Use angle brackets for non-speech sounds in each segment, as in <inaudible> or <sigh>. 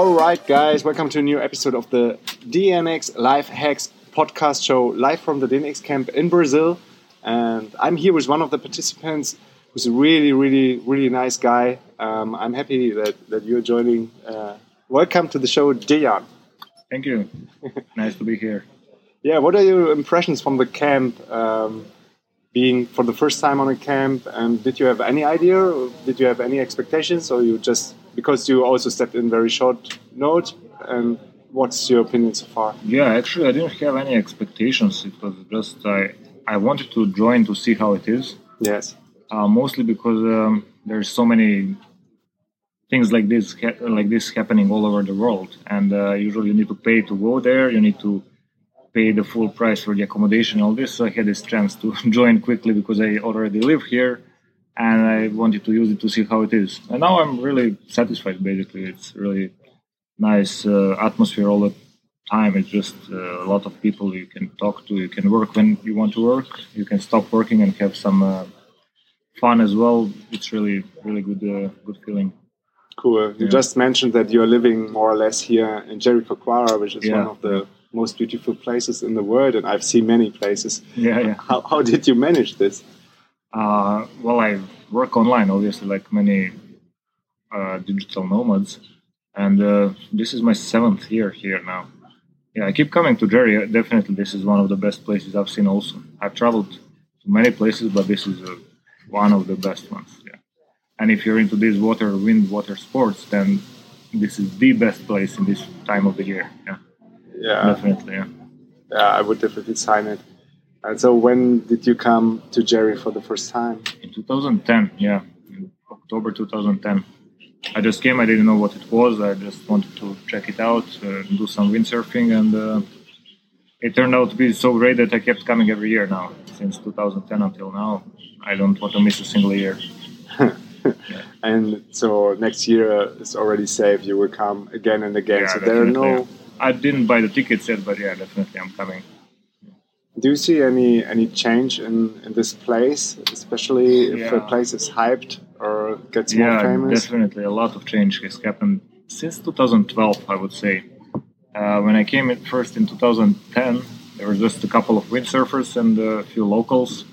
All right, guys, welcome to a new episode of the DNX Life Hackz podcast show live from the DNX camp in Brazil. And I'm here with one of the participants who's a really, really, really nice guy. Um, I'm happy that, that you're joining. Uh, welcome to the show, Dejan. Thank you. <laughs> nice to be here. Yeah, what are your impressions from the camp? Um, being for the first time on a camp, and did you have any idea? Did you have any expectations, or you just because you also stepped in very short note? And what's your opinion so far? Yeah, actually, I didn't have any expectations. It was just I I wanted to join to see how it is. Yes. Uh, mostly because um, there's so many things like this like this happening all over the world, and uh, usually you need to pay to go there. You need to pay the full price for the accommodation. All this, so I had this chance to <laughs> join quickly because I already live here, and I wanted to use it to see how it is. And now I'm really satisfied. Basically, it's really nice uh, atmosphere all the time. It's just uh, a lot of people you can talk to. You can work when you want to work. You can stop working and have some uh, fun as well. It's really, really good, uh, good feeling. Cool. You Yeah. just mentioned that you're living more or less here in Jericoacoara, which is Yeah. one of the most beautiful places in the world, and I've seen many places. Yeah, yeah. How, how did you manage this? Uh, well, I work online, obviously, like many uh, digital nomads, and uh, this is my seventh year here now. Yeah, I keep coming to Jeri. Definitely, this is one of the best places I've seen. Also, I've traveled to many places, but this is uh, one of the best ones. Yeah, and if you're into these water, wind, water sports, then this is the best place in this time of the year. Yeah, Yeah, definitely. Yeah. yeah, I would definitely sign it. And so, when did you come to Jeri for the first time? In 2010, yeah, in October 2010. I just came. I didn't know what it was. I just wanted to check it out, uh, do some windsurfing, and uh, it turned out to be so great that I kept coming every year now. Since 2010 until now, I don't want to miss a single year. <laughs> And so, next year is already safe. You will come again and again. Yeah, so, there are no. I didn't buy the tickets yet, but yeah, definitely I'm coming. Do you see any any change in, in this place, especially if a place is hyped or gets more yeah, famous? definitely. A lot of change has happened since 2012, I would say. Uh, when I came in first in 2010, there were just a couple of windsurfers and a few locals,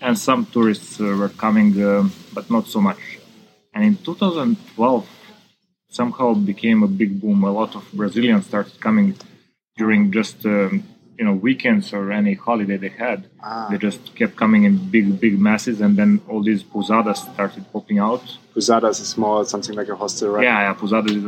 and some tourists uh, were coming, um but not so much. And in 2012, somehow became a big boom. A lot of Brazilians started coming during just um, you know weekends or any holiday they had. Ah. They just kept coming in big, big masses, and then all these pousadas started popping out. Posadas is more something like a hostel, right? Yeah, yeah Posadas is,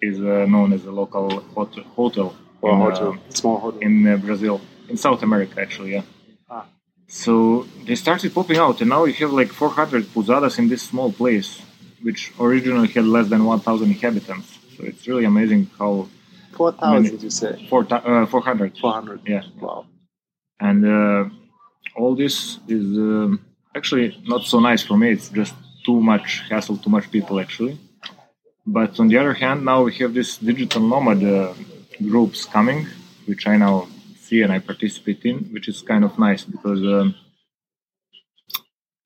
is uh, known as a local hot- hotel, Or in, hotel, uh, small hotel. in uh, Brazil, in South America, actually. Yeah. Ah. So they started popping out, and now you have like 400 Posadas in this small place, which originally had less than 1,000 inhabitants. So it's really amazing how Four thousand, you say? four uh, 400. Four hundred. Yeah. Wow. and uh, all this is um, actually not so nice for me it's just too much hassle too much people actually but on the other hand now we have this digital nomad uh, groups coming which i now see and i participate in which is kind of nice because um,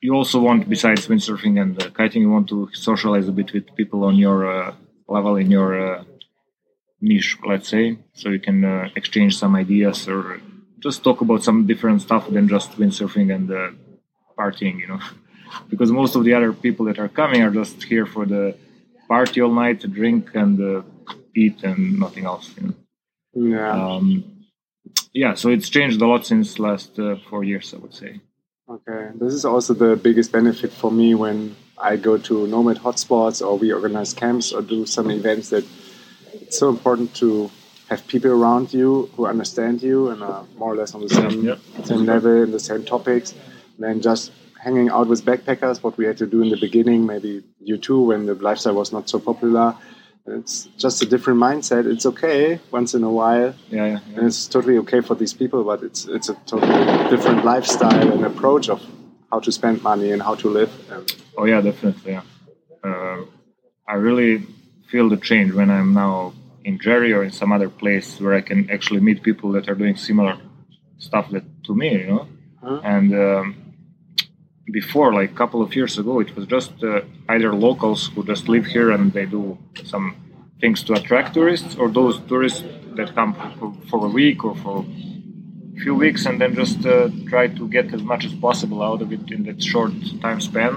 you also want besides windsurfing and uh, kiting you want to socialize a bit with people on your uh, level in your uh, niche let's say so you can uh, exchange some ideas or just talk about some different stuff than just windsurfing and uh, partying, you know. <laughs> because most of the other people that are coming are just here for the party all night, to drink and uh, eat and nothing else. You know. Yeah. Um, yeah, so it's changed a lot since last uh, four years, I would say. Okay, this is also the biggest benefit for me when I go to nomad hotspots or we organize camps or do some events that it's so important to have people around you who understand you and are more or less on the same Yep. same level and the same topics than just hanging out with backpackers, what we had to do in the beginning, maybe you too, when the lifestyle was not so popular. It's just a different mindset. It's okay once in a while, Yeah, yeah, yeah. and it's totally okay for these people. But it's it's a totally different lifestyle and approach of how to spend money and how to live. And Oh yeah, definitely. Yeah. Uh, I really feel the change when I'm now in Jeri or in some other place where I can actually meet people that are doing similar stuff that to me, you know. Huh? And um, before, like a couple of years ago, it was just uh, either locals who just live here and they do some things to attract tourists, or those tourists that come for, for a week or for a few weeks and then just uh, try to get as much as possible out of it in that short time span.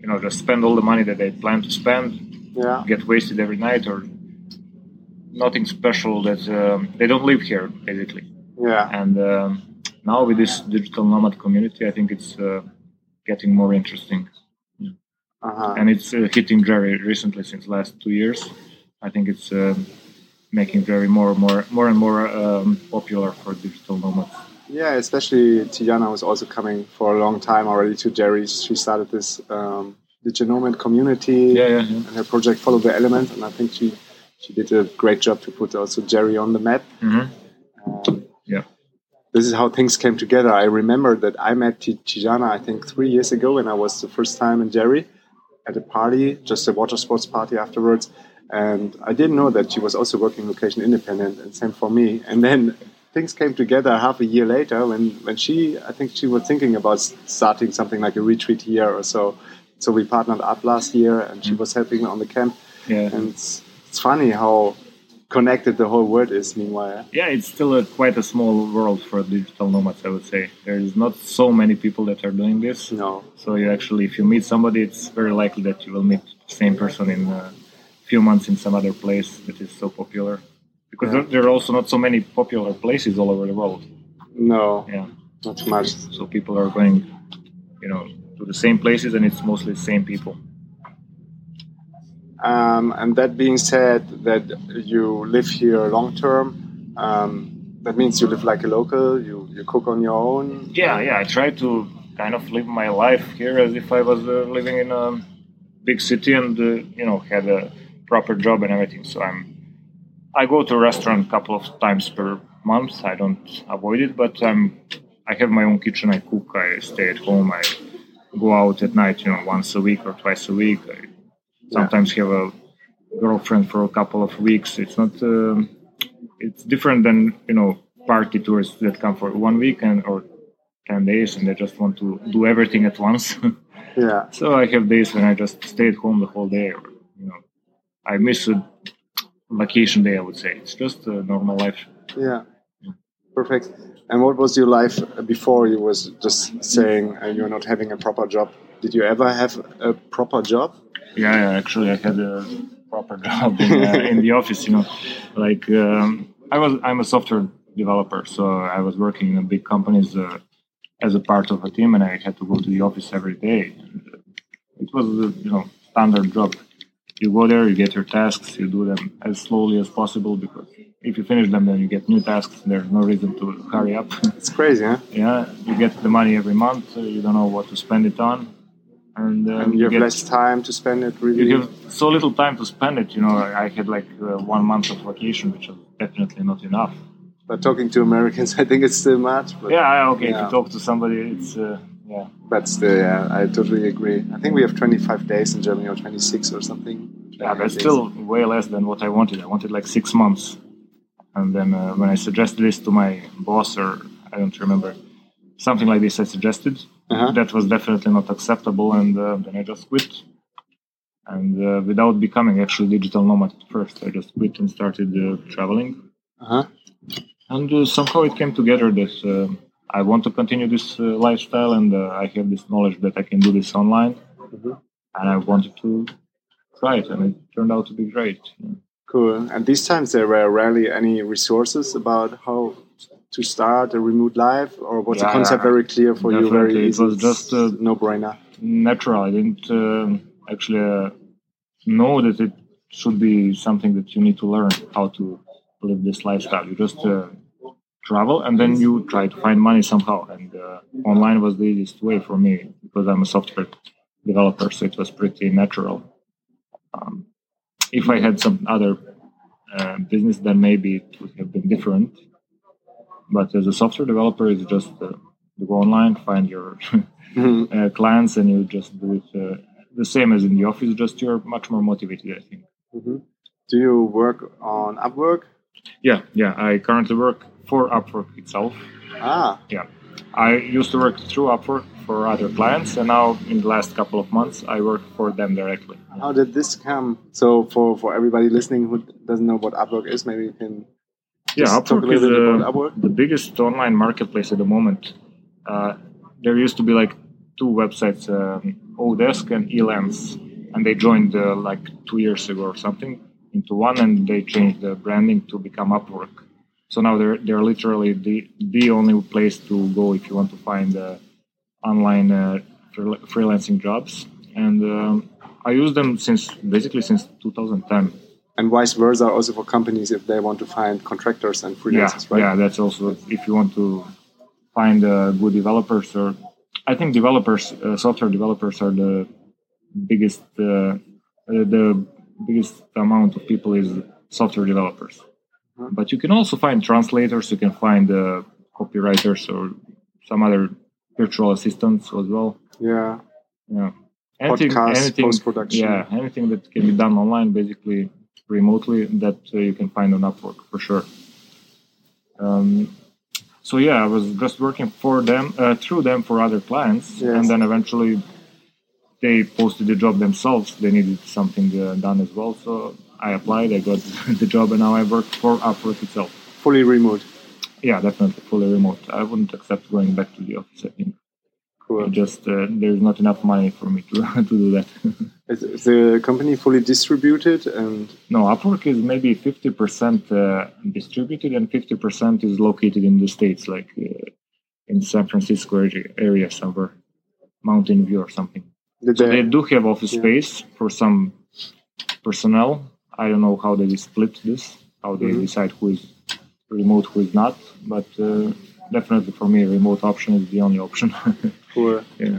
You know, just spend all the money that they plan to spend, yeah, get wasted every night, or nothing special that um, they don't live here basically. yeah, And um, now with this digital nomad community, I think it's uh, getting more interesting, uh-huh. and it's uh, hitting Jeri recently since last two years. I think it's um making very more, and more, more and more um, popular for digital nomads. Yeah, especially Tijana was also coming for a long time already to Jeri's. She started this um, digital nomad community Yeah, yeah, yeah. and her project Follow the Element, and I think she she did a great job to put also Jeri on the map. hmm Um, Yeah. this is how things came together. I remember that I met Tijana, I think, three years ago when I was the first time in Jeri at a party, just a water sports party afterwards. And I didn't know that she was also working location independent, and same for me. And then things came together half a year later when, when she, I think she was thinking about starting something like a retreat here or so. So we partnered up last year, and she mm. was helping me on the camp. Yeah. And it's, it's funny how connected the whole world is. Meanwhile, Yeah, it's still a, quite a small world for digital nomads, I would say. There's not so many people that are doing this. no, So you actually, if you meet somebody, it's very likely that you will meet the same person in a few months in some other place that is so popular. Because Yeah. there, are also not so many popular places all over the world. no, Yeah. not too much. So people are going, you know, to the same places and it's mostly the same people. Um, and that being said, that you live here long term, um, that means you live like a local. You you cook on your own. Yeah, yeah. I try to kind of live my life here as if I was uh, living in a big city and uh, you know had a proper job and everything. So I'm I go to a restaurant a couple of times per month. I don't avoid it, but I'm I have my own kitchen. I cook. I stay at home. I go out at night. You know, once a week or twice a week. I sometimes have a girlfriend for a couple of weeks. It's not. Um, it's different than you know party tourists that come for one weekend or 10 days and they just want to do everything at once. <laughs> Yeah, so I have days when I just stay at home the whole day or, you know, I miss a vacation day, I would say. It's just a normal life. yeah, perfect. And what was your life before you was just saying uh, you're not having a proper job? Did you ever have a proper job? Yeah, yeah actually I had a proper <laughs> job in, uh, in the office, you know, like um, I was, I'm a software developer. So I was working in a big companies uh, as a part of a team and I had to go to the office every day. Uh, it was, a, you know, standard job. You go there, you get your tasks, you do them as slowly as possible because if you finish them, then you get new tasks. There's no reason to hurry up. <laughs> It's crazy, huh? yeah, you get the money every month. You don't know what to spend it on, and, uh, And you have get, less time to spend it. Really, You have so little time to spend it. You know, I had like uh, one month of vacation, which was definitely not enough. but talking to Americans, <laughs> I think it's still much. But, Yeah, okay. If you talk to somebody, it's uh, yeah. but still, yeah, I totally agree. I think we have 25 days in Germany or 26 or something. Yeah, that's Days. still way less than what I wanted. I wanted like six months. And then uh, when I suggested this to my boss, or I don't remember, something like this I suggested, Uh-huh. that was definitely not acceptable. And uh, then I just quit. And uh, without becoming actually digital nomad at first, I just quit and started uh, traveling. Uh-huh. And uh, somehow it came together that uh, I want to continue this uh, lifestyle and uh, I have this knowledge that I can do this online. Mhm. And I wanted to try it, and it turned out to be great. Yeah. Cool. And these times there were rarely any resources about how to start a remote life, or was the concept yeah. very clear for you? Very easy. It was just, uh, no brainer. Natural. I didn't um actually uh, know that it should be something that you need to learn how to live this lifestyle. You just uh, travel and then you try to find money somehow. And uh, online was the easiest way for me because I'm a software developer, so it was pretty natural. Um, if I had some other uh, business, then maybe it would have been different. But as a software developer, it's just uh, you go online, find your Mhm. <laughs> uh, clients, and you just do it uh, the same as in the office. Just you're much more motivated, I think. Mhm. Do you work on Upwork? Yeah, yeah. I currently work for Upwork itself. Ah, Yeah, I used to work through Upwork for other clients, and now in the last couple of months, I work for them directly. how did this come? So, for, for everybody listening who doesn't know what Upwork is, maybe you can Yeah, a Upwork is little bit uh, about Upwork. the biggest online marketplace at the moment. Uh, there used to be like two websites, um, Odesk and Elance, and they joined uh, like two years ago or something into one, and they changed the branding to become Upwork. So now they're they're literally the the only place to go if you want to find uh, online uh, freel- freelancing jobs, and um, I use them since basically since 2010. And vice versa, also for companies if they want to find contractors and freelancers, yeah, right? Yeah, that's also if you want to find uh, good developers or I think developers, uh, software developers are the biggest, uh, uh, the biggest amount of people is software developers. Mhm. But you can also find translators, you can find uh, copywriters or some other virtual assistants as well. Yeah. Yeah. Podcasts, post-production. Yeah, anything that can be done online, basically remotely, that uh, you can find on Upwork for sure. Um, so yeah, I was just working for them uh, through them for other clients, Yes. and then eventually they posted the job themselves. They needed something uh, done as well, so I applied. I got <laughs> the job, and now I work for Upwork itself. Fully remote. Yeah, definitely fully remote. I wouldn't accept going back to the office. I think Cool. just uh, there's not enough money for me to <laughs> to do that. Is, <laughs> is the company fully distributed? And No, Upwork is maybe 50% uh, distributed and 50% is located in the States, like uh, in San Francisco area, somewhere, Mountain View or something. did So they, they do have office Yeah. space for some personnel. I don't know how they split this, how they Mhm. decide who is remote, who is not, but uh, definitely for me, remote option is the only option. <laughs> cool. yeah.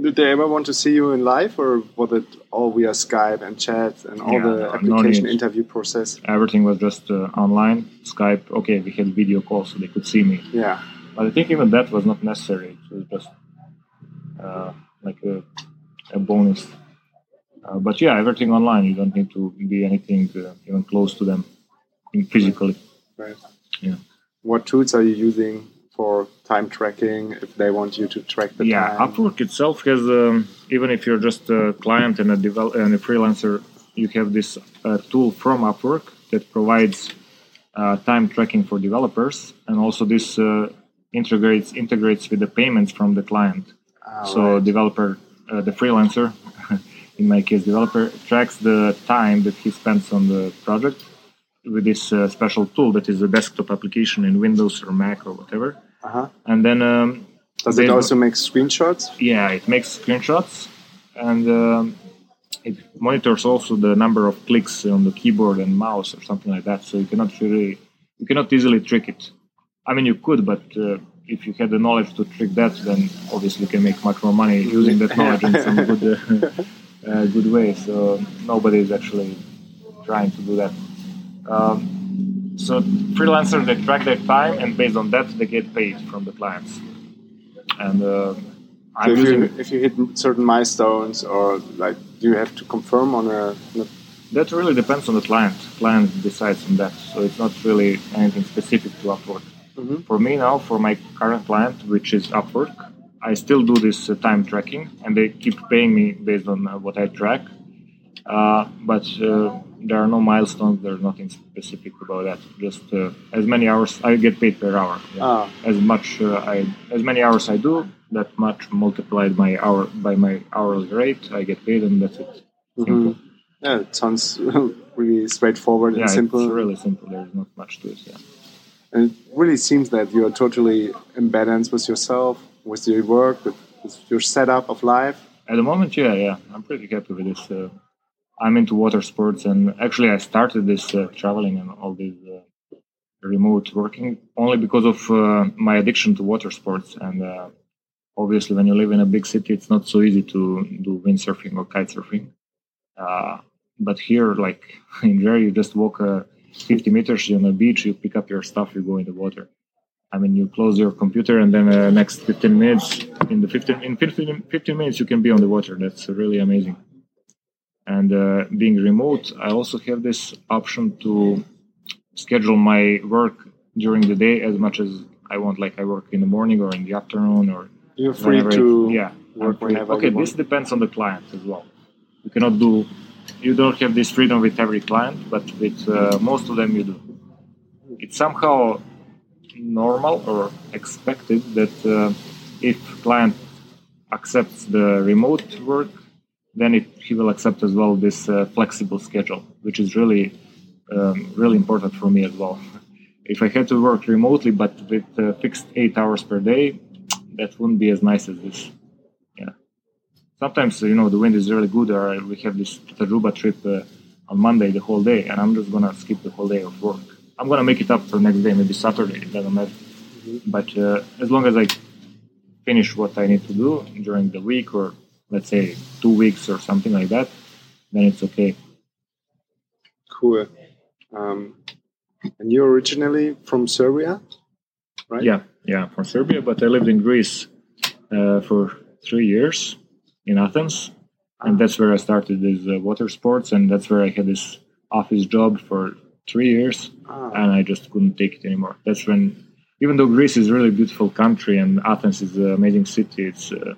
Did they ever want to see you in live, or was it all via Skype and chat and all Yeah, the no application interview process? Everything was just uh, online, Skype. Okay, we had video call so they could see me. Yeah. But I think even that was not necessary. It was just uh, like a, a bonus. Uh, but yeah, everything online. You don't need to be anything uh, even close to them in physically. Right. Yeah. What tools are you using for time tracking if they want you to track the yeah, time? Upwork itself has um, even if you're just a client and a devel- and a freelancer, you have this uh, tool from Upwork that provides uh, time tracking for developers, and also this uh, integrates integrates with the payments from the client. Ah, so right. developer, uh, the freelancer, <laughs> in my case, developer tracks the time that he spends on the project with this uh, special tool that is a desktop application in Windows or Mac or whatever. Uh-huh. And then um, Does it also make screenshots? yeah, it makes screenshots and um, it monitors also the number of clicks on the keyboard and mouse or something like that. So you cannot really, you cannot easily trick it. I mean, you could, but uh, if you had the knowledge to trick that, then obviously you can make much more money <laughs> using that knowledge in some good, uh, <laughs> uh, good way. So nobody is actually trying to do that. Um, so freelancers they track their time, and based on that, they get paid from the clients. And uh, So I'm if using you if you hit certain milestones, or like, do you have to confirm on a? on a- That really depends on the client. Client decides on that, so it's not really anything specific to Upwork. Mhm. For me now, for my current client, which is Upwork, I still do this uh, time tracking, and they keep paying me based on uh, what I track. Uh, but uh, there are no milestones. There's nothing specific about that. Just uh, as many hours I get paid per hour. Yeah. Ah, As much uh, I as many hours I do, that much multiplied my hour by my hourly rate, I get paid, and that's it. Mhm. yeah, it sounds <laughs> really straightforward Yeah, and simple. it's really simple. There's not much to it. Yeah. And it really seems that you are totally in balance with yourself, with your work, with, with your setup of life. At the moment, yeah, yeah, I'm pretty happy with this. Uh, I'm into water sports, and actually, I started this uh, traveling and all this uh, remote working only because of uh, my addiction to water sports. And uh, obviously when you live in a big city it's not so easy to do windsurfing or kitesurfing. uh, but here like <laughs> in there you just walk uh, 50 meters on the beach you pick up your stuff you go in the water i mean you close your computer and then next 15 minutes in the 15 in 15, 15 minutes you can be on the water that's really amazing and uh, being remote i also have this option to schedule my work during the day as much as i want. Like i work in the morning or in the afternoon or You're free to yeah work whenever okay this depends on the client as well. You cannot do you don't have this freedom with every client but with uh, most of them you do. It's somehow normal or expected that uh, if client accepts the remote work then it, he will accept as well this uh, flexible schedule which is really um, really important for me as well. If i had to work remotely but with uh, fixed eight hours per day that wouldn't be as nice as this. Yeah. Sometimes you know the wind is really good or we have this Taruba trip uh, on Monday the whole day and I'm just gonna skip the whole day of work. I'm gonna make it up for next day maybe Saturday it doesn't matter. But uh, as long as I finish what I need to do during the week or let's say two weeks or something like that then it's okay Cool. Um, and you're originally from Serbia, right? Yeah, yeah, from Serbia, but I lived in Greece uh, for three years in Athens, and that's where I started this uh, water sports, and that's where I had this office job for three years, Ah. and I just couldn't take it anymore. That's when, even though Greece is a really beautiful country and Athens is an amazing city, it's uh,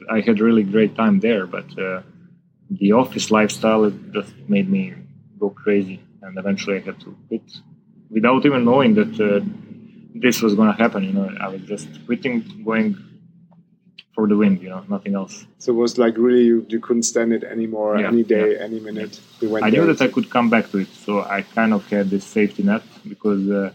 it, I had really great time there, but uh, the office lifestyle it just made me go crazy, and eventually I had to quit without even knowing that uh, this was going to happen. You know, I was just quitting, going for the wind. You know, nothing else. So it was like really you, you couldn't stand it anymore. Yeah, any day, any minute. Went I knew there. that I could come back to it, so I kind of had this safety net because uh,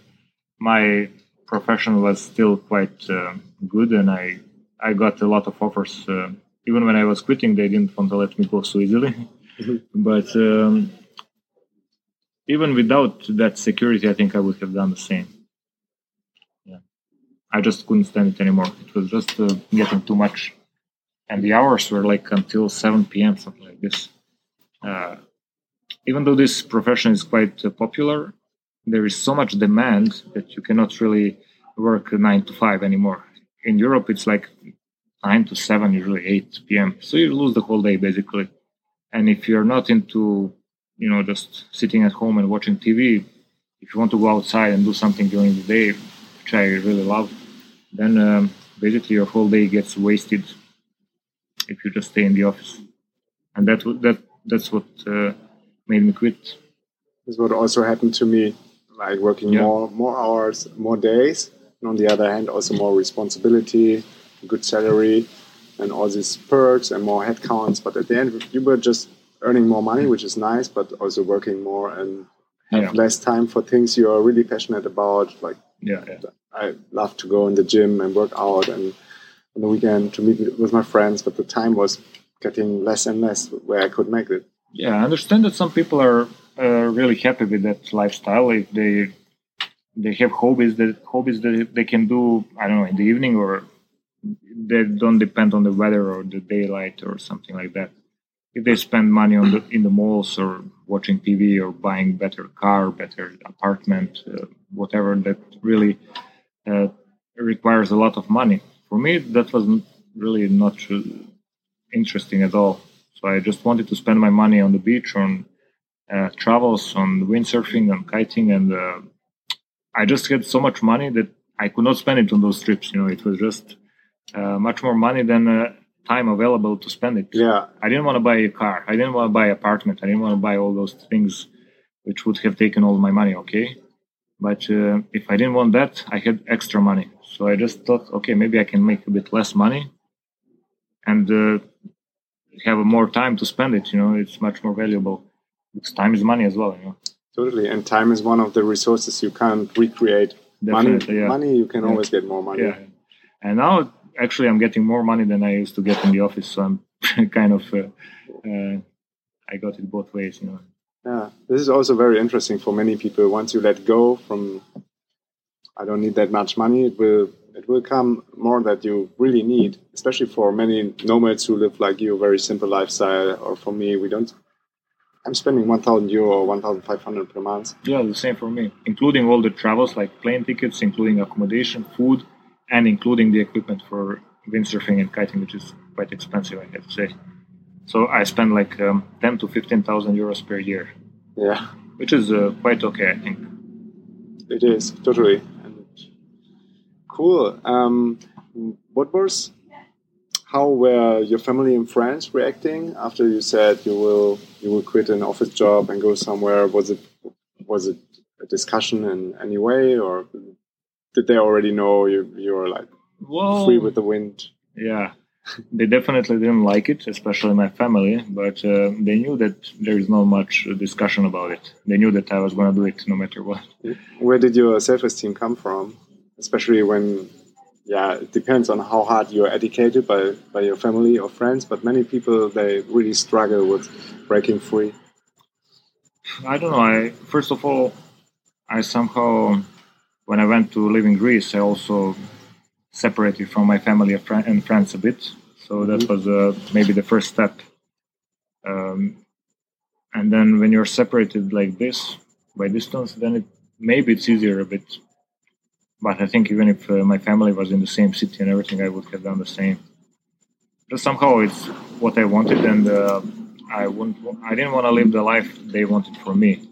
my profession was still quite uh, good, and I I got a lot of offers. Uh, even when I was quitting, they didn't want to let me go so easily. <laughs> but um, even without that security, I think I would have done the same. Yeah, I just couldn't stand it anymore. It was just uh, getting too much, and the hours were like until 7 p.m. something like this. Uh, even though this profession is quite uh, popular, there is so much demand that you cannot really work nine to five anymore. In Europe, it's like nine to seven, usually eight p.m. So you lose the whole day basically. And if you're not into, you know, just sitting at home and watching TV, if you want to go outside and do something during the day, which I really love, then um, basically your whole day gets wasted if you just stay in the office. And that that that's what uh, made me quit. This is what also happened to me, like working Yeah. more more hours, more days. And on the other hand, also more responsibility, good salary, and all these perks and more headcounts. But at the end, you were just earning more money, which is nice, but also working more and have Yeah. less time for things you are really passionate about. Like Yeah, yeah. I love to go in the gym and work out and on the weekend to meet with my friends, but the time was getting less and less where I could make it. Yeah, I understand that some people are uh, really happy with that lifestyle if they they have hobbies that hobbies that they can do. I don't know in the evening or they don't depend on the weather or the daylight or something like that. If they spend money on the in the malls or watching TV or buying better car, better apartment, uh, whatever that really uh, requires a lot of money. For me, that was really not interesting at all. So I just wanted to spend my money on the beach, on uh, travels, on windsurfing, on kiting, and uh, I just had so much money that I could not spend it on those trips. You know, it was just uh, much more money than uh, time available to spend it. Yeah, I didn't want to buy a car. I didn't want to buy apartment. I didn't want to buy all those things, which would have taken all my money. Okay, but uh, if I didn't want that, I had extra money. So I just thought, okay, maybe I can make a bit less money, and uh, have more time to spend it. You know, it's much more valuable because time is money as well. You know, totally. And time is one of the resources you can't recreate. money, yeah. money, you can Yeah. always get more money. yeah. And now, actually, I'm getting more money than I used to get in the office. So I'm <laughs> kind of, uh, uh, I got it both ways. You know. Yeah, this is also very interesting for many people. Once you let go from, I don't need that much money, it will it will come more that you really need, especially for many nomads who live like you, a very simple lifestyle. Or for me, we don't. I'm spending 1,000 euro or 1,500 per month. Yeah, the same for me, including all the travels like plane tickets, including accommodation, food, and including the equipment for windsurfing and kiting, which is quite expensive, I have to say. So I spend like um, 10 to 15,000 euros per year, Yeah, which is uh, quite okay, I think. it is totally. And cool. Um, what was? How were your family and friends reacting after you said you will you will quit an office job and go somewhere? Was it was it a discussion in any way, or did they already know you you were like Well, free with the wind? Yeah, they definitely didn't like it, especially my family. But uh, they knew that there is not much discussion about it. They knew that I was going to do it no matter what. Where did your self esteem come from? Especially when, yeah, it depends on how hard you're educated by, by your family or friends, but many people, they really struggle with breaking free. I don't know. I first of all, I somehow, when I went to live in Greece, I also separated from my family and fri- and friends a bit. So that was uh, maybe the first step. Um, and then when you're separated like this by distance, then it maybe it's easier a bit. But I think even if uh, my family was in the same city and everything, I would have done the same. But somehow it's what I wanted, and uh, I wouldn't. I didn't want to live the life they wanted for me.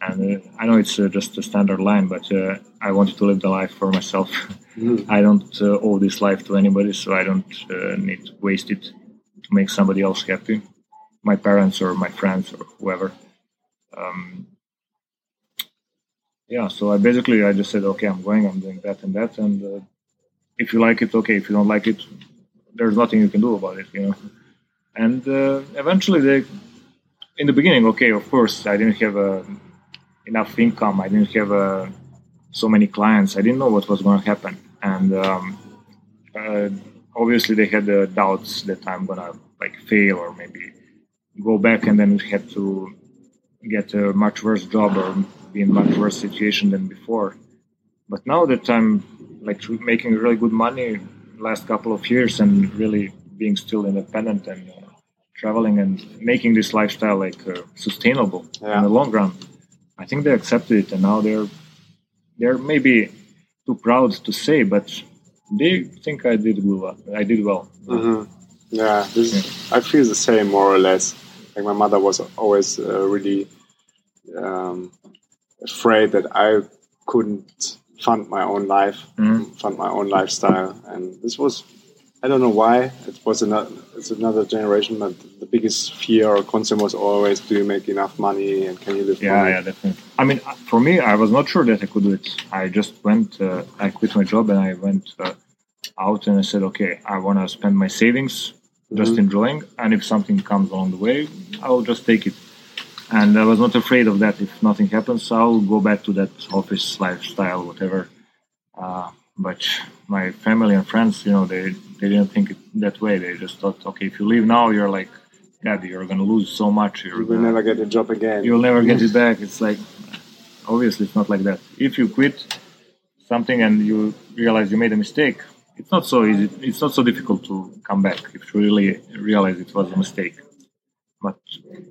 And uh, I know it's uh, just a standard line, but uh, I wanted to live the life for myself. <laughs> I don't uh, owe this life to anybody, so I don't uh, need to waste it to make somebody else happy, my parents or my friends or whoever. Um, yeah, so I basically I just said, okay, I'm going, I'm doing that and that, and uh, if you like it, okay. If you don't like it, there's nothing you can do about it, you know. And uh, eventually, they, in the beginning, okay, of course, I didn't have uh, enough income. I didn't have uh, so many clients. I didn't know what was going to happen, and um, uh, obviously, they had uh, doubts that I'm gonna like fail or maybe go back and then we had to get a much worse job or be in much worse situation than before. But now that I'm like making really good money last couple of years and really being still independent and uh, traveling and making this lifestyle like uh, sustainable Yeah. in the long run, I think they accepted it and now they're they're maybe too proud to say, but they think I did well. I did well. hmm Yeah, this I feel the same more or less. Like my mother was always uh, really um, afraid that I couldn't fund my own life, Mhm. fund my own lifestyle, and this was I don't know why. It was another it's another generation, but the biggest fear or concern was always: Do you make enough money, and can you live? Yeah, yeah, definitely. I mean, for me, I was not sure that I could do it. I just went, uh, I quit my job and I went uh, out and I said, okay, I want to spend my savings just enjoying. And if something comes along the way, I'll just take it. And I was not afraid of that. If nothing happens, I'll go back to that office lifestyle, whatever. Uh, but my family and friends, you know, they, they didn't think it that way. They just thought, okay, if you leave now, you're like, God, you're going to lose so much. You're You will gonna- never get a job again. you'll never get it <laughs> back. It's like obviously it's not like that. If you quit something and you realize you made a mistake, it's not so easy. It's not so difficult to come back if you really realize it was a mistake. But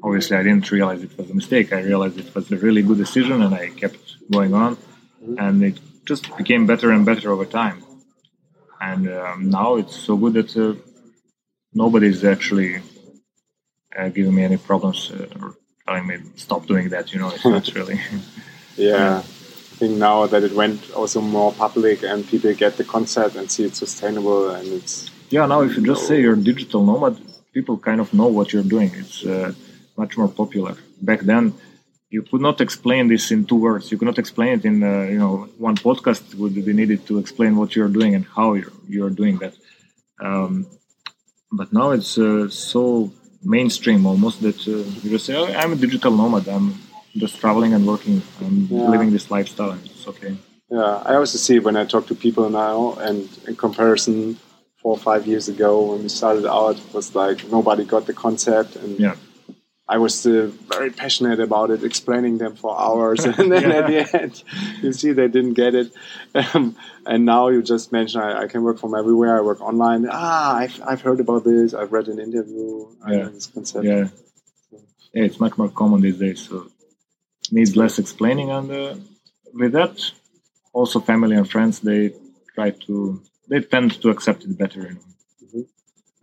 obviously, I didn't realize it was a mistake. I realized it was a really good decision, and I kept going on, and it just became better and better over time. And um, now it's so good that uh, nobody's actually uh, giving me any problems uh, or telling me stop doing that. You know, it's not <laughs> really. Yeah. I think now that it went also more public and people get the concept and see it's sustainable and it's yeah, now if you just say you're digital nomad, people kind of know what you're doing. It's uh, much more popular. Back then, you could not explain this in two words. You could not explain it in uh, you know one podcast would be needed to explain what you're doing and how you're you're doing that. Um, but now it's uh, so mainstream almost that uh, you just say, oh, "I'm a digital nomad. I'm just traveling and working. I'm Yeah. living this lifestyle, and it's okay." yeah i also see when i talk to people now and in comparison four or five years ago when we started out it was like nobody got the concept and Yeah. I was uh, very passionate about it, explaining them for hours, <laughs> and then at the end, you see they didn't get it. Um, and now you just mentioned I, I, can work from everywhere. I work online. Ah, I've, I've heard about this. I've read an interview. Yeah. this concept. Yeah. yeah, it's much more common these days. So needs less explaining. And uh, with that, also family and friends they try to they tend to accept it better. You know.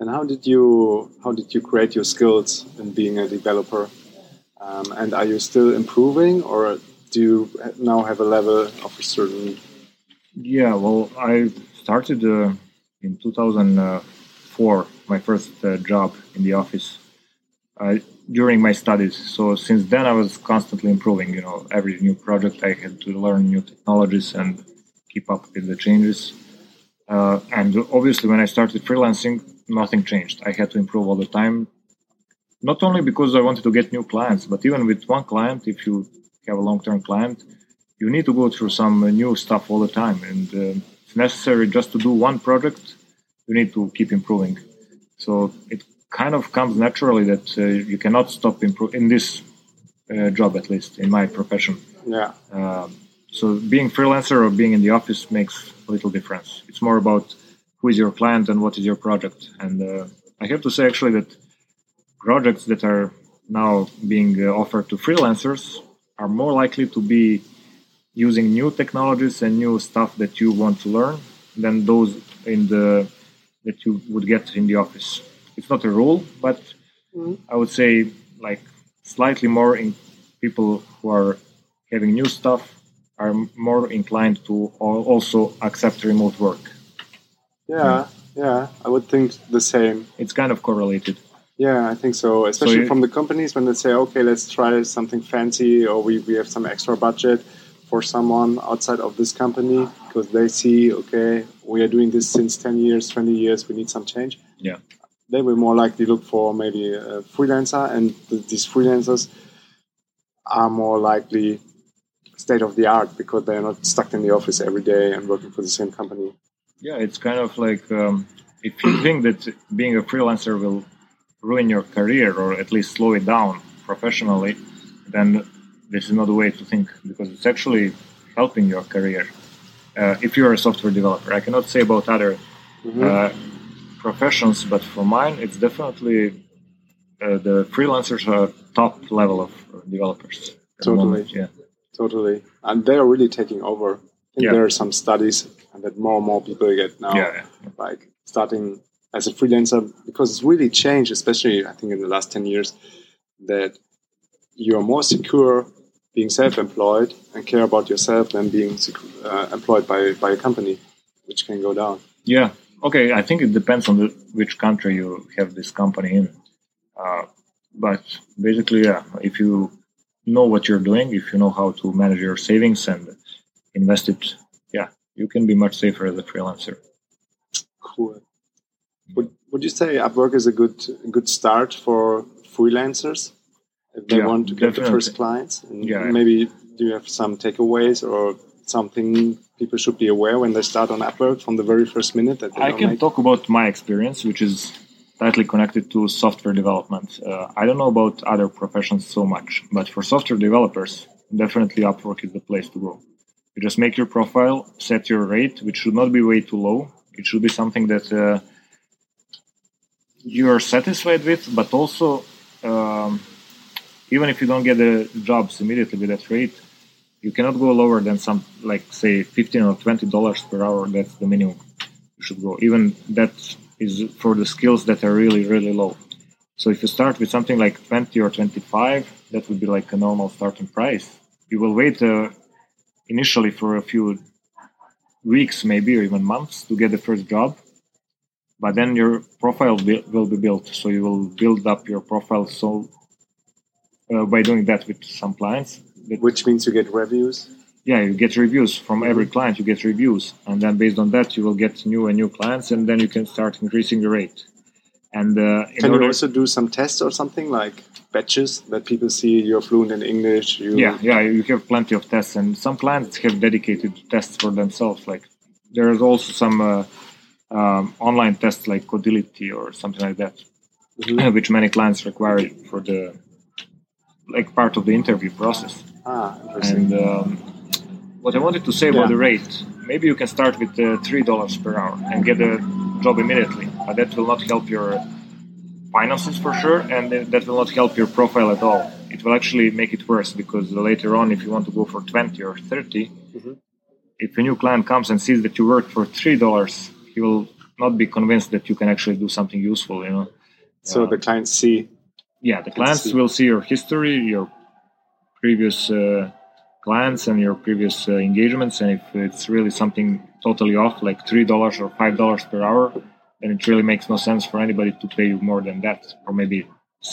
And how did you how did you create your skills in being a developer? Um, and are you still improving, or do you now have a level of a certain? Yeah, well, I started uh, in 2004 my first uh, job in the office uh, during my studies. So since then, I was constantly improving. You know, every new project I had to learn new technologies and keep up with the changes. Uh, and obviously, when I started freelancing, nothing changed. I had to improve all the time. Not only because I wanted to get new clients, but even with one client, if you have a long-term client, you need to go through some new stuff all the time, and uh, it's necessary just to do one project. You need to keep improving. So it kind of comes naturally that uh, you cannot stop improving in this uh, job, at least in my profession. Yeah. Uh, so being freelancer or being in the office makes little difference. It's more about who is your client and what is your project. And uh, I have to say actually that projects that are now being uh, offered to freelancers are more likely to be using new technologies and new stuff that you want to learn than those in the that you would get in the office. It's not a rule, but mm-hmm. I would say like slightly more in people who are having new stuff are more inclined to also accept remote work yeah, yeah, I would think the same. It's kind of correlated. Yeah, I think so. Especially so from the companies when they say, okay, let's try something fancy or we, we have some extra budget for someone outside of this company because they see, okay, we are doing this since 10 years, 20 years, we need some change. Yeah. They will more likely look for maybe a freelancer, and these freelancers are more likely state of the art because they are not stuck in the office every day and working for the same company. Yeah, it's kind of like um, if you think that being a freelancer will ruin your career or at least slow it down professionally, then this is not the way to think because it's actually helping your career. Uh, if you're a software developer, I cannot say about other mm-hmm. uh, professions, but for mine, it's definitely uh, the freelancers are top level of developers. Totally, yeah, totally, and they are really taking over I think yeah. there are some studies that more and more people get now, yeah, yeah. like starting as a freelancer, because it's really changed, especially I think in the last 10 years, that you're more secure being self-employed and care about yourself than being uh, employed by, by a company, which can go down. Yeah. Okay. I think it depends on the, which country you have this company in. Uh, but basically, yeah, if you know what you're doing, if you know how to manage your savings and invest it, yeah, you can be much safer as a freelancer. Cool. Would Would you say Upwork is a good good start for freelancers if they yeah, want to get definitely. the first clients? And yeah. Maybe do you have some takeaways or something people should be aware when they start on Upwork from the very first minute that I can make? talk about my experience, which is tightly connected to software development. Uh, I don't know about other professions so much, but for software developers, definitely Upwork is the place to go. You just make your profile, set your rate, which should not be way too low. It should be something that uh, you are satisfied with, but also um, even if you don't get the jobs immediately with that rate, you cannot go lower than some like say 15 or 20 dollars per hour. That's the minimum you should go. Even that is for the skills that are really really low. So if you start with something like 20 or 25, that would be like a normal starting price. You will wait uh, initially for a few weeks, maybe or even months to get the first job. But then your profile will be built. So you will build up your profile. So uh, by doing that with some clients, which means you get reviews. Yeah, you get reviews from every mm-hmm. client. You get reviews, and then based on that, you will get new and new clients, and then you can start increasing your rate. And uh, can you also do some tests or something like batches that people see you're fluent in English? You... Yeah, yeah, you have plenty of tests, and some clients have dedicated tests for themselves. Like there is also some uh, um, online tests like Codility or something like that, mm-hmm. which many clients require for the like part of the interview process. Ah, interesting. And um, what I wanted to say about Yeah. the rate, maybe you can start with uh, three dollars per hour and get a job immediately, but that will not help your finances for sure, and that will not help your profile at all. It will actually make it worse because later on, if you want to go for twenty or 30 Mhm. if a new client comes and sees that you work for three dollars, he will not be convinced that you can actually do something useful. You know. so Uh, the clients see. yeah the clients see. will see your history your previous uh, clients and your previous uh, engagements and if it's really something totally off like three dollars or five dollars per hour then it really makes no sense for anybody to pay you more than that or maybe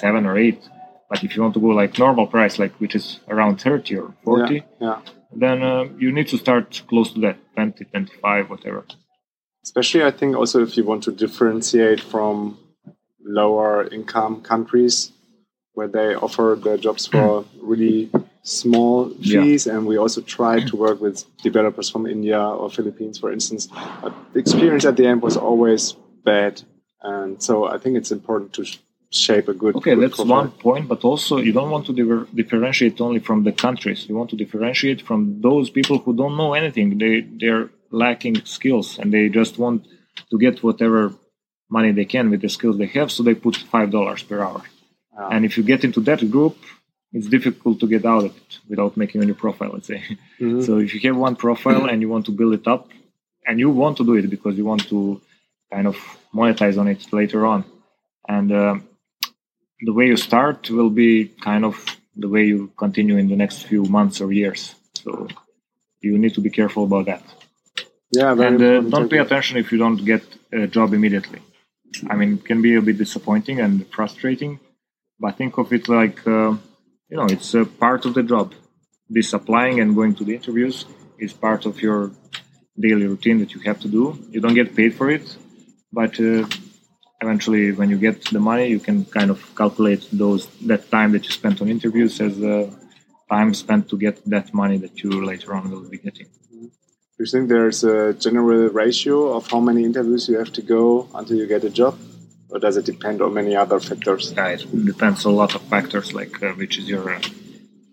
seven or eight but if you want to go like normal price like which is around 30 or 40 Yeah, yeah. then uh, you need to start close to that 20 25 whatever Especially, I think also if you want to differentiate from lower income countries where they offer their jobs for <clears throat> really small Yeah. fees, and we also tried to work with developers from India or Philippines, for instance. But the experience at the end was always bad, and so I think it's important to shape a good. Okay, good that's profile. one point, but also you don't want to diver- differentiate only from the countries. You want to differentiate from those people who don't know anything. They they're lacking skills and they just want to get whatever money they can with the skills they have, so they put five dollars per hour. Ah. And if you get into that group, it's difficult to get out of it without making a new profile. Let's say. Mhm. So if you have one profile and you want to build it up, and you want to do it because you want to kind of monetize on it later on, and um the way you start will be kind of the way you continue in the next few months or years. So you need to be careful about that. Yeah, and uh, don't pay attention if you don't get a job immediately. I mean, it can be a bit disappointing and frustrating, but think of it like uh, you know, it's a part of the job. This applying and going to the interviews is part of your daily routine that you have to do. You don't get paid for it, but uh, eventually, when you get the money, you can kind of calculate those that time that you spent on interviews as uh, time spent to get that money that you later on will be getting. You think there's a general ratio of how many interviews you have to go until you get a job, or does it depend on many other factors? Yeah, it depends on a lot of factors, like uh, which is your uh,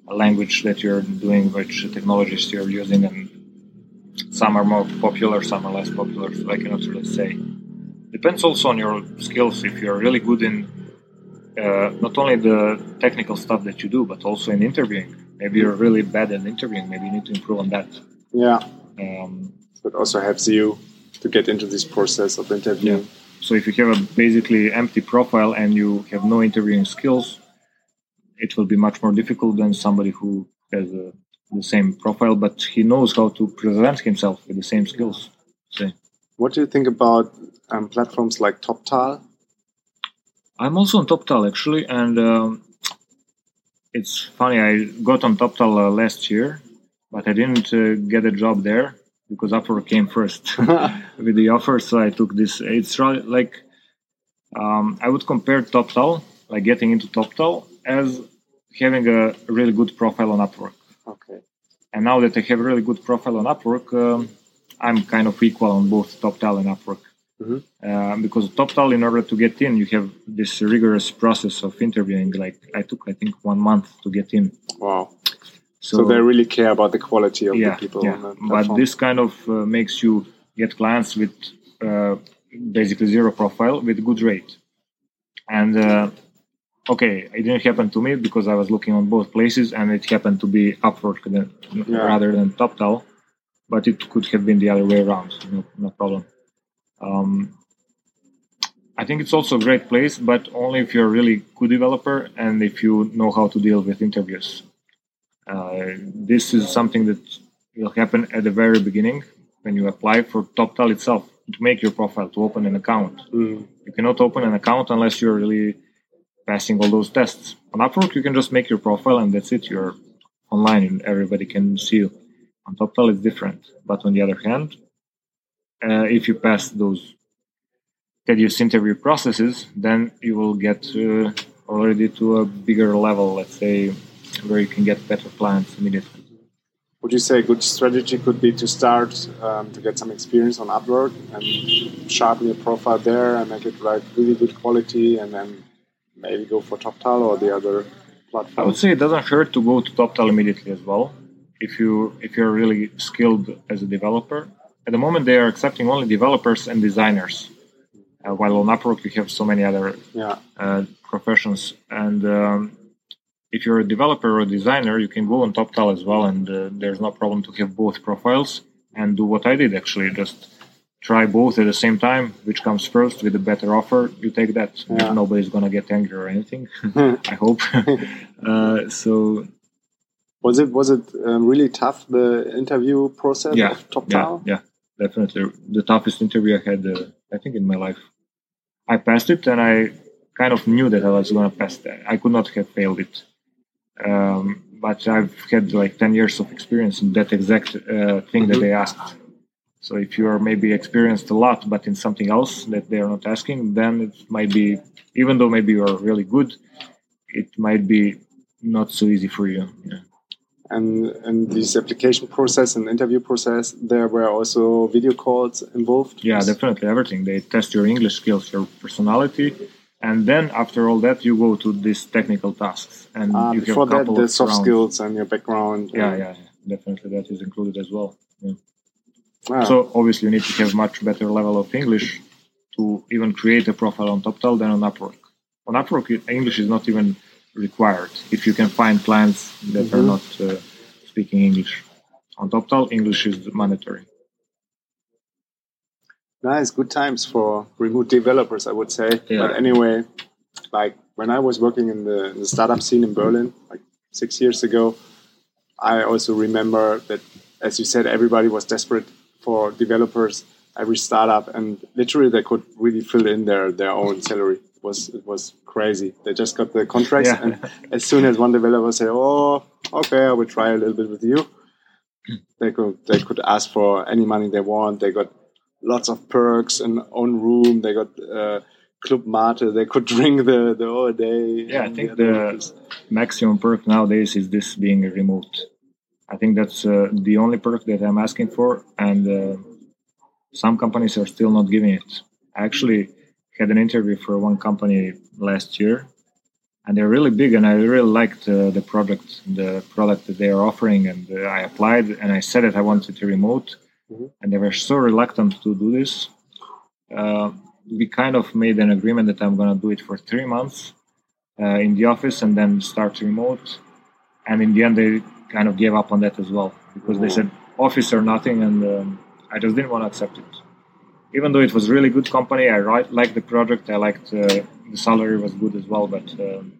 language that you're doing, which technologies you're using, and some are more popular, some are less popular. So I cannot really say. Depends also on your skills. If you're really good in uh, not only the technical stuff that you do, but also in interviewing. Maybe you're really bad at interviewing. Maybe you need to improve on that. Yeah, Um, it also helps you to get into this process of interviewing. So if you have a basically empty profile and you have no interviewing skills, it will be much more difficult than somebody who has uh the same profile, but he knows how to present himself with the same skills. Say, What do you think about um, platforms like TopTal? I'm also on TopTal actually, and um, it's funny. I got on TopTal uh, last year, but I didn't uh, get a job there because Upwork came first. <laughs> <laughs> with the offer, so I took this. It's like um, I would compare TopTal, like getting into TopTal, as having a really good profile on Upwork. okay. And now that I have a really good profile on Upwork, um, I'm kind of equal on both TopTal and Upwork. Mhm. Uh, because TopTal, in order to get in, you have this rigorous process of interviewing. Like I took, I think, one month to get in. Wow. So, they really care about the quality of yeah, the people yeah. on the But this kind of uh, makes you get clients with uh, basically zero profile with good rate. And uh, okay, it didn't happen to me because I was looking on both places, and it happened to be Upwork than, Yeah. rather than TopTal. But it could have been the other way around. No, no problem. Um, I think it's also a great place, but only if you're a really good developer and if you know how to deal with interviews. Uh, this is something that will happen at the very beginning when you apply for TopTal itself to make your profile to open an account. Mm. You cannot open an account unless you're really passing all those tests. On Upwork, you can just make your profile and that's it. You're online and everybody can see you. On TopTal, it's different. But on the other hand, uh, if you pass those tedious interview processes, then you will get uh, already to a bigger level, let's say, where you can get better clients immediately. Would you say a good strategy could be to start um, to get some experience on Upwork and sharpen your profile there and make it like really good quality and then maybe go for TopTal or the other platforms? I would say it doesn't hurt to go to TopTal immediately as well. If you if you're really skilled as a developer, at the moment they are accepting only developers and designers, uh, while on Upwork you have so many other yeah. uh, professions. And um, if you're a developer or a designer, you can go on TopTal as well, and uh, there's no problem to have both profiles and do what I did actually, just try both at the same time. Which comes first with a better offer, you take that. Yeah. Nobody's gonna get angry or anything. <laughs> I hope. <laughs> uh, so Was it was it um, really tough the interview process yeah, of yeah, TopTal? yeah, definitely the toughest interview I had, uh, I think, in my life. I passed it, and I kind of knew that I was going to pass that. I could not have failed it. Um, but I've had like 10 years of experience in that exact uh, thing that they asked. So if you are maybe experienced a lot, but in something else that they are not asking, then it might be, even though maybe you are really good, it might be not so easy for you. Yeah. And and this application process and interview process, there were also video calls involved. Yeah, definitely everything. They test your English skills, your personality, and then after all that, you go to these technical tasks. And Uh, you have before a that, the soft rounds. skills and your background. Yeah, yeah, yeah, definitely that is included as well. Yeah. Ah, So obviously, you need to have much better level of English to even create a profile on TopTal than on Upwork. On Upwork, English is not even required if you can find clients that are Mhm. not uh, speaking English. On TopTal, English is mandatory. Nice, good times for remote developers, I would say. Yeah. But anyway, like when I was working in the, in the startup scene in Berlin, like six years ago, I also remember that, as you said, everybody was desperate for developers. Every startup, and literally, they could really fill in their their own salary. It was it was crazy. They just got the contracts, Yeah. and as soon as one developer say, "Oh, okay, I will try a little bit with you," hmm. they could they could ask for any money they want. They got lots of perks, and own room. They got uh, Club Mate. They could <laughs> drink the the whole day. Yeah, I think the the maximum perk nowadays is this being remote. I think that's uh, the only perk that I'm asking for, and uh, some companies are still not giving it. I actually had an interview for one company last year, and they're really big, and I really liked uh, the product, the product that they are offering, and uh, I applied, and I said that I wanted to remote, Mhm. and they were so reluctant to do this. Uh, we kind of made an agreement that I'm going to do it for three months uh, in the office and then start remote. And in the end, they kind of gave up on that as well because they said office or nothing, and um, I just didn't want to accept it. Even though it was really good company, I ri- liked the project, I liked uh, the salary was good as well, but um,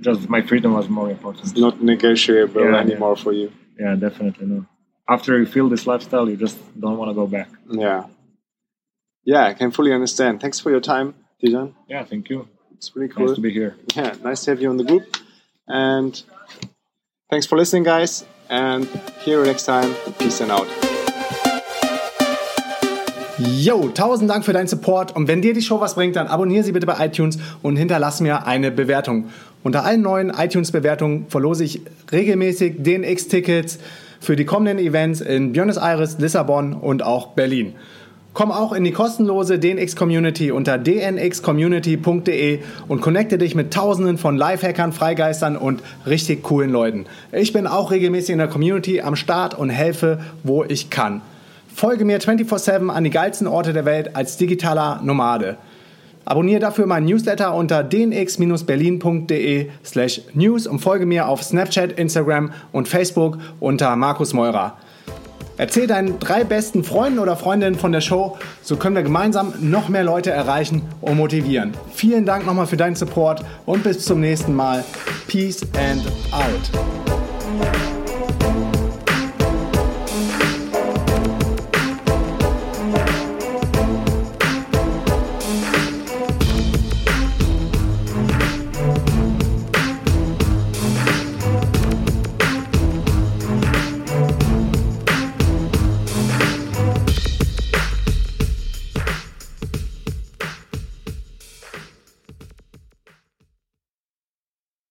just my freedom was more important. It's not negotiable Yeah, anymore for you. yeah, definitely no. After you feel this lifestyle, you just don't want to go back. Yeah. Yeah, I can fully understand. Thanks for your time, Dijan. Yeah, thank you. It's really cool. Nice to be here. yeah, nice to have you on the group. And thanks for listening, guys. And here next time. Peace and out. Yo, tausend Dank für deinen Support und wenn dir die Show was bringt, dann abonniere sie bitte bei iTunes und hinterlass mir eine Bewertung. Unter allen neuen iTunes-Bewertungen verlose ich regelmäßig DNX-Tickets für die kommenden Events in Buenos Aires, Lissabon und auch Berlin. Komm auch in die kostenlose DNX-Community unter dnxcommunity.de und connecte dich mit tausenden von Lifehackern, Freigeistern und richtig coolen Leuten. Ich bin auch regelmäßig in der Community am Start und helfe, wo ich kann. Folge mir 24-7 an die geilsten Orte der Welt als digitaler Nomade. Abonniere dafür meinen Newsletter unter dnx-berlin.de slash news und folge mir auf Snapchat, Instagram und Facebook unter Markus Meurer. Erzähl deinen drei besten Freunden oder Freundinnen von der Show, so können wir gemeinsam noch mehr Leute erreichen und motivieren. Vielen Dank nochmal für deinen Support und bis zum nächsten Mal. Peace and out.